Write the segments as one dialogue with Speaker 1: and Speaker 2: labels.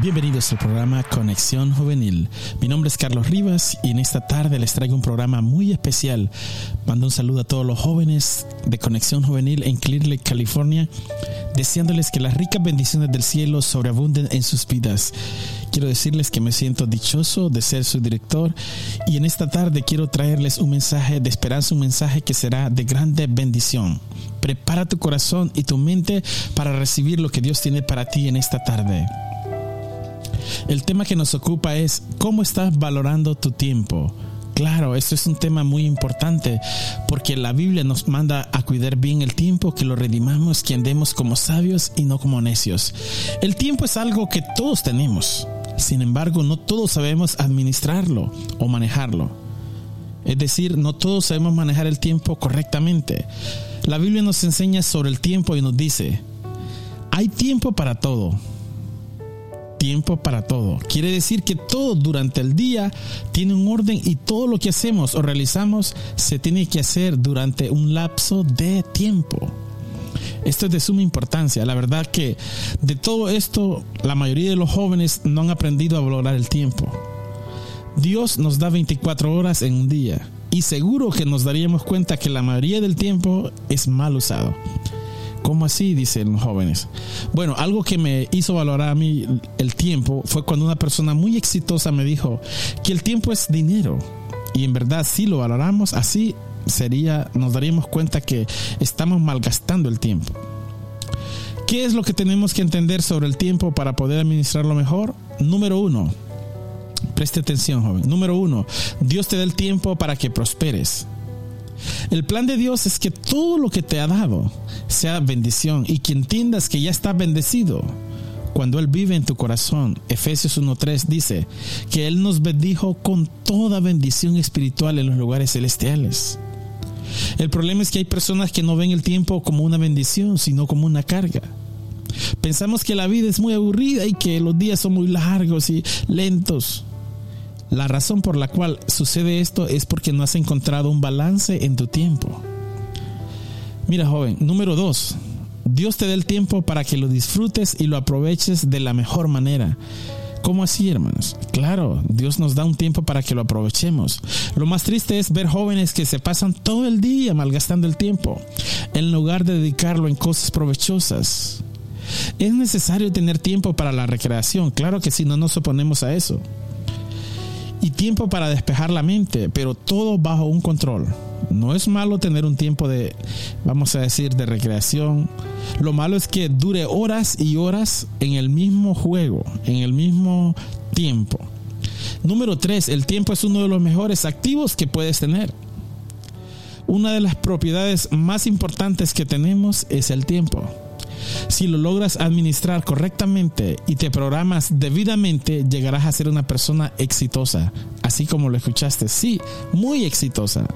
Speaker 1: Bienvenidos al programa Conexión Juvenil. Mi nombre es Carlos Rivas y en esta tarde les traigo un programa muy especial. Mando un saludo a todos los jóvenes de Conexión Juvenil en Clear Lake, California, deseándoles que las ricas bendiciones del cielo sobreabunden en sus vidas. Quiero decirles que me siento dichoso de ser su director y en esta tarde quiero traerles un mensaje de esperanza, un mensaje que será de grande bendición. Prepara tu corazón y tu mente para recibir lo que Dios tiene para ti en esta tarde. El tema que nos ocupa es cómo estás valorando tu tiempo. Claro, esto es un tema muy importante porque la Biblia nos manda a cuidar bien el tiempo, que lo redimamos, que andemos como sabios y no como necios. El tiempo es algo que todos tenemos, sin embargo no todos sabemos administrarlo o manejarlo. Es decir, no todos sabemos manejar el tiempo correctamente. La Biblia nos enseña sobre el tiempo y nos dice, hay tiempo para todo tiempo para todo. Quiere decir que todo durante el día tiene un orden y todo lo que hacemos o realizamos se tiene que hacer durante un lapso de tiempo. Esto es de suma importancia. La verdad que de todo esto la mayoría de los jóvenes no han aprendido a valorar el tiempo. Dios nos da 24 horas en un día y seguro que nos daríamos cuenta que la mayoría del tiempo es mal usado. ¿Cómo así? Dicen los jóvenes. Bueno, algo que me hizo valorar a mí el tiempo fue cuando una persona muy exitosa me dijo que el tiempo es dinero. Y en verdad, si lo valoramos así, sería, nos daríamos cuenta que estamos malgastando el tiempo. ¿Qué es lo que tenemos que entender sobre el tiempo para poder administrarlo mejor? Número uno, preste atención, joven. Número uno, Dios te da el tiempo para que prosperes. El plan de Dios es que todo lo que te ha dado sea bendición y que entiendas que ya está bendecido. Cuando Él vive en tu corazón, Efesios 1.3 dice que Él nos bendijo con toda bendición espiritual en los lugares celestiales. El problema es que hay personas que no ven el tiempo como una bendición, sino como una carga. Pensamos que la vida es muy aburrida y que los días son muy largos y lentos. La razón por la cual sucede esto es porque no has encontrado un balance en tu tiempo. Mira, joven, número dos, Dios te da el tiempo para que lo disfrutes y lo aproveches de la mejor manera. ¿Cómo así, hermanos? Claro, Dios nos da un tiempo para que lo aprovechemos. Lo más triste es ver jóvenes que se pasan todo el día malgastando el tiempo, en lugar de dedicarlo en cosas provechosas. Es necesario tener tiempo para la recreación, claro que sí, no nos oponemos a eso y tiempo para despejar la mente, pero todo bajo un control. No es malo tener un tiempo de, vamos a decir, de recreación. Lo malo es que dure horas y horas en el mismo juego, en el mismo tiempo. Número tres, el tiempo es uno de los mejores activos que puedes tener. Una de las propiedades más importantes que tenemos es el tiempo. Si lo logras administrar correctamente y te programas debidamente, llegarás a ser una persona exitosa, así como lo escuchaste, sí, muy exitosa.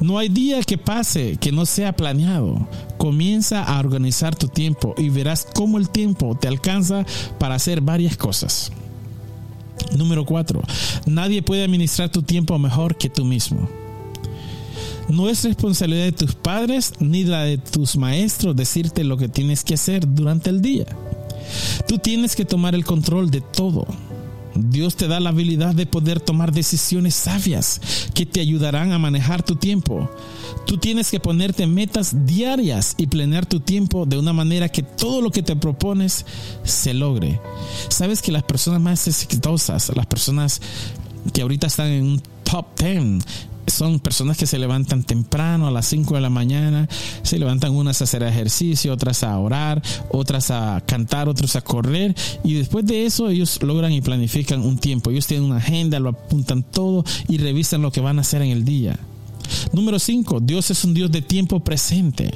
Speaker 1: No hay día que pase que no sea planeado. Comienza a organizar tu tiempo y verás cómo el tiempo te alcanza para hacer varias cosas. Número 4. Nadie puede administrar tu tiempo mejor que tú mismo. No es responsabilidad de tus padres ni la de tus maestros decirte lo que tienes que hacer durante el día. Tú tienes que tomar el control de todo. Dios te da la habilidad de poder tomar decisiones sabias que te ayudarán a manejar tu tiempo. Tú tienes que ponerte metas diarias y planear tu tiempo de una manera que todo lo que te propones se logre. Sabes que las personas más exitosas, las personas que ahorita están en un top 10, son personas que se levantan temprano a las 5 de la mañana, se levantan unas a hacer ejercicio, otras a orar, otras a cantar, otros a correr y después de eso ellos logran y planifican un tiempo. Ellos tienen una agenda, lo apuntan todo y revisan lo que van a hacer en el día. Número 5. Dios es un Dios de tiempo presente.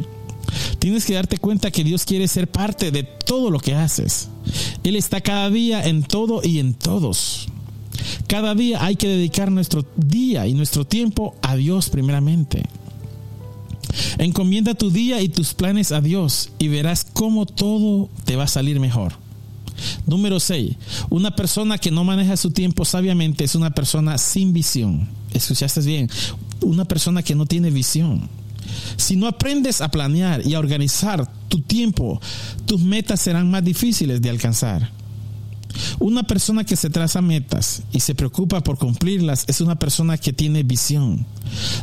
Speaker 1: Tienes que darte cuenta que Dios quiere ser parte de todo lo que haces. Él está cada día en todo y en todos. Cada día hay que dedicar nuestro día y nuestro tiempo a Dios primeramente. Encomienda tu día y tus planes a Dios y verás cómo todo te va a salir mejor. Número 6. Una persona que no maneja su tiempo sabiamente es una persona sin visión. Escuchaste bien. Una persona que no tiene visión. Si no aprendes a planear y a organizar tu tiempo, tus metas serán más difíciles de alcanzar. Una persona que se traza metas y se preocupa por cumplirlas es una persona que tiene visión.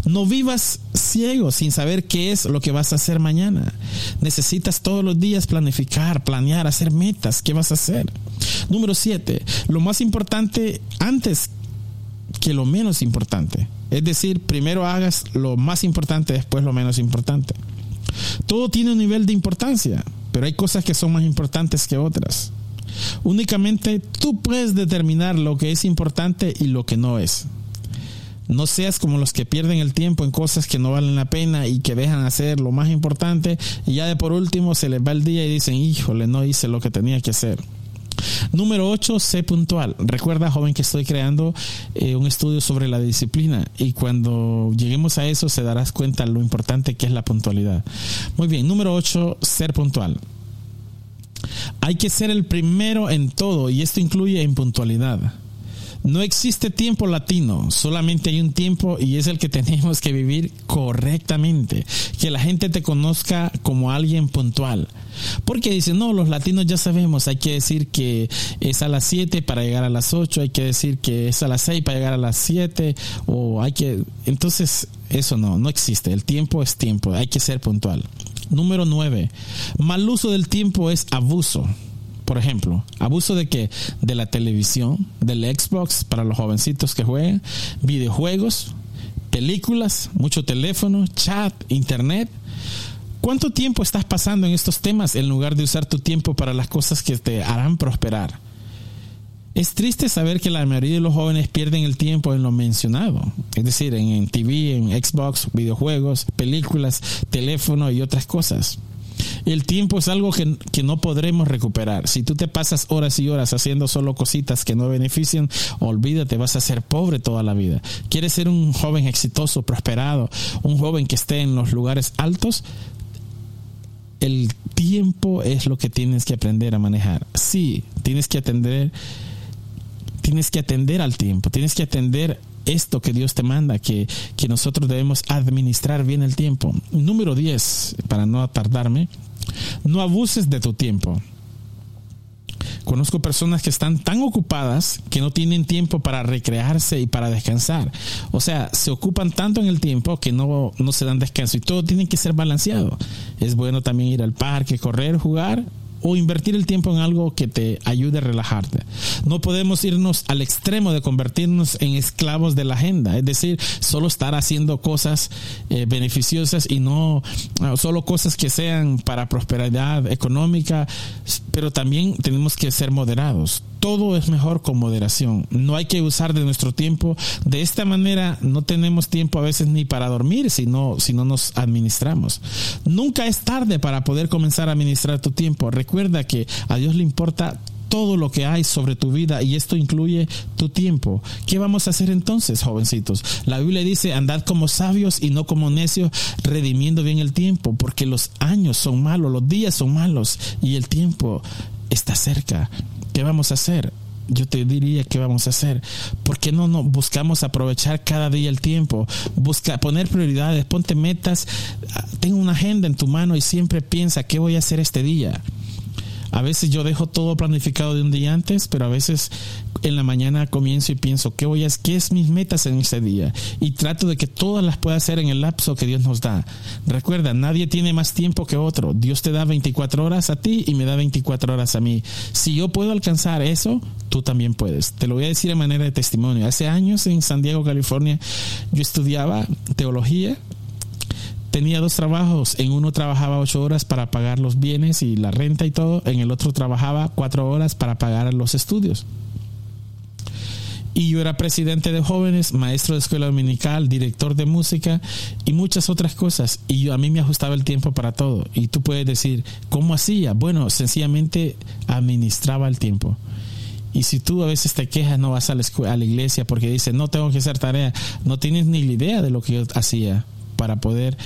Speaker 1: No vivas ciego sin saber qué es lo que vas a hacer mañana. Necesitas todos los días planificar, planear, hacer metas. ¿Qué vas a hacer? Número siete, lo más importante antes que lo menos importante. Es decir, primero hagas lo más importante, después lo menos importante. Todo tiene un nivel de importancia, pero hay cosas que son más importantes que otras. Únicamente tú puedes determinar lo que es importante y lo que no es. No seas como los que pierden el tiempo en cosas que no valen la pena y que dejan hacer lo más importante y ya de por último se les va el día y dicen, híjole, no hice lo que tenía que hacer. Número 8, sé puntual. Recuerda, joven, que estoy creando eh, un estudio sobre la disciplina y cuando lleguemos a eso se darás cuenta lo importante que es la puntualidad. Muy bien, número 8, ser puntual. Hay que ser el primero en todo y esto incluye en puntualidad. No existe tiempo latino, solamente hay un tiempo y es el que tenemos que vivir correctamente. Que la gente te conozca como alguien puntual. Porque dicen, no, los latinos ya sabemos, hay que decir que es a las 7 para llegar a las 8, hay que decir que es a las 6 para llegar a las 7, o hay que... Entonces, eso no, no existe. El tiempo es tiempo, hay que ser puntual. Número 9. Mal uso del tiempo es abuso. Por ejemplo, abuso de que de la televisión, del Xbox para los jovencitos que juegan, videojuegos, películas, mucho teléfono, chat, internet. ¿Cuánto tiempo estás pasando en estos temas en lugar de usar tu tiempo para las cosas que te harán prosperar? Es triste saber que la mayoría de los jóvenes pierden el tiempo en lo mencionado, es decir, en, TV, en Xbox, videojuegos, películas, teléfono y otras cosas. El tiempo es algo que, no podremos recuperar. Si tú te pasas horas y horas haciendo solo cositas que no benefician, olvídate, vas a ser pobre toda la vida. ¿Quieres ser un joven exitoso, prosperado, un joven que esté en los lugares altos? El tiempo es lo que tienes que aprender a manejar. Sí, tienes que atender tienes que atender al tiempo, tienes que atender esto que Dios te manda, que, que nosotros debemos administrar bien el tiempo. Número 10, para no tardarme, no abuses de tu tiempo. Conozco personas que están tan ocupadas que no tienen tiempo para recrearse y para descansar. O sea, se ocupan tanto en el tiempo que no, no se dan descanso y todo tiene que ser balanceado. Es bueno también ir al parque, correr, jugar, o invertir el tiempo en algo que te ayude a relajarte. No podemos irnos al extremo de convertirnos en esclavos de la agenda, es decir, solo estar haciendo cosas eh, beneficiosas y no solo cosas que sean para prosperidad económica, pero también tenemos que ser moderados. Todo es mejor con moderación. No hay que usar de nuestro tiempo. De esta manera no tenemos tiempo a veces ni para dormir si no, si no nos administramos. Nunca es tarde para poder comenzar a administrar tu tiempo. Que a Dios le importa todo lo que hay sobre tu vida y esto incluye tu tiempo. ¿Qué vamos a hacer entonces, jovencitos? La Biblia dice, andad como sabios y no como necios, redimiendo bien el tiempo, porque los años son malos, los días son malos y el tiempo está cerca. ¿Qué vamos a hacer? yo te diría qué vamos a hacer. ¿Por qué no, no buscamos aprovechar cada día el tiempo? Busca poner prioridades, ponte metas, ten una agenda en tu mano y siempre piensa qué voy a hacer este día. A veces yo dejo todo planificado de un día antes, pero a veces en la mañana comienzo y pienso, ¿qué voy a qué es mis metas en ese día? Y trato de que todas las pueda hacer en el lapso que Dios nos da. Recuerda, nadie tiene más tiempo que otro. Dios te da 24 horas a ti y me da 24 horas a mí. Si yo puedo alcanzar eso, tú también puedes. Te lo voy a decir en manera de testimonio. Hace años en San Diego, California, yo estudiaba teología tenía dos trabajos. En uno trabajaba ocho horas para pagar los bienes y la renta y todo. En el otro trabajaba cuatro horas para pagar los estudios. Y yo era presidente de jóvenes, maestro de escuela dominical, director de música y muchas otras cosas. Y yo, a mí me ajustaba el tiempo para todo. Y tú puedes decir, ¿cómo hacía? Bueno, sencillamente administraba el tiempo. Y si tú a veces te quejas, no vas a la, a la iglesia porque dices, no tengo que hacer tarea, no tienes ni la idea de lo que yo hacía para poder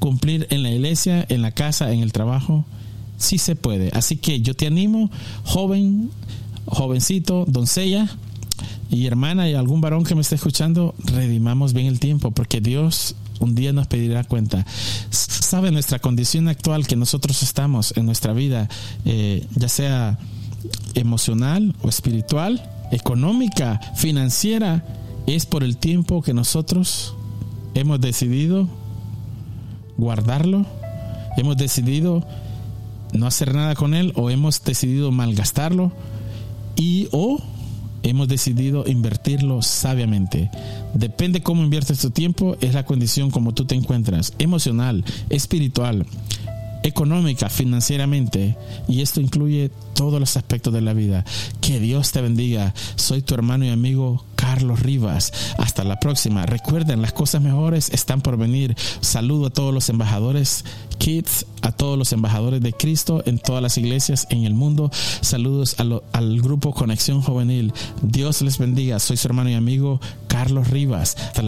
Speaker 1: cumplir en la iglesia, en la casa, en el trabajo, sí se puede. Así que yo te animo, joven, jovencito, doncella y hermana y algún varón que me esté escuchando, redimamos bien el tiempo, porque Dios un día nos pedirá cuenta. Sabe nuestra condición actual que nosotros estamos en nuestra vida, eh, ya sea emocional o espiritual, económica, financiera, es por el tiempo que nosotros hemos decidido guardarlo, hemos decidido no hacer nada con él o hemos decidido malgastarlo y o hemos decidido invertirlo sabiamente. Depende cómo inviertes tu tiempo, es la condición como tú te encuentras, emocional, espiritual, económica, financieramente, y esto incluye todos los aspectos de la vida. Que Dios te bendiga. Soy tu hermano y amigo Carlos Rivas. Hasta la próxima. Recuerden, las cosas mejores están por venir. Saludo a todos los embajadores Kids, a todos los embajadores de Cristo en todas las iglesias en el mundo. Saludos al grupo Conexión Juvenil. Dios les bendiga. Soy su hermano y amigo Carlos Rivas. Hasta la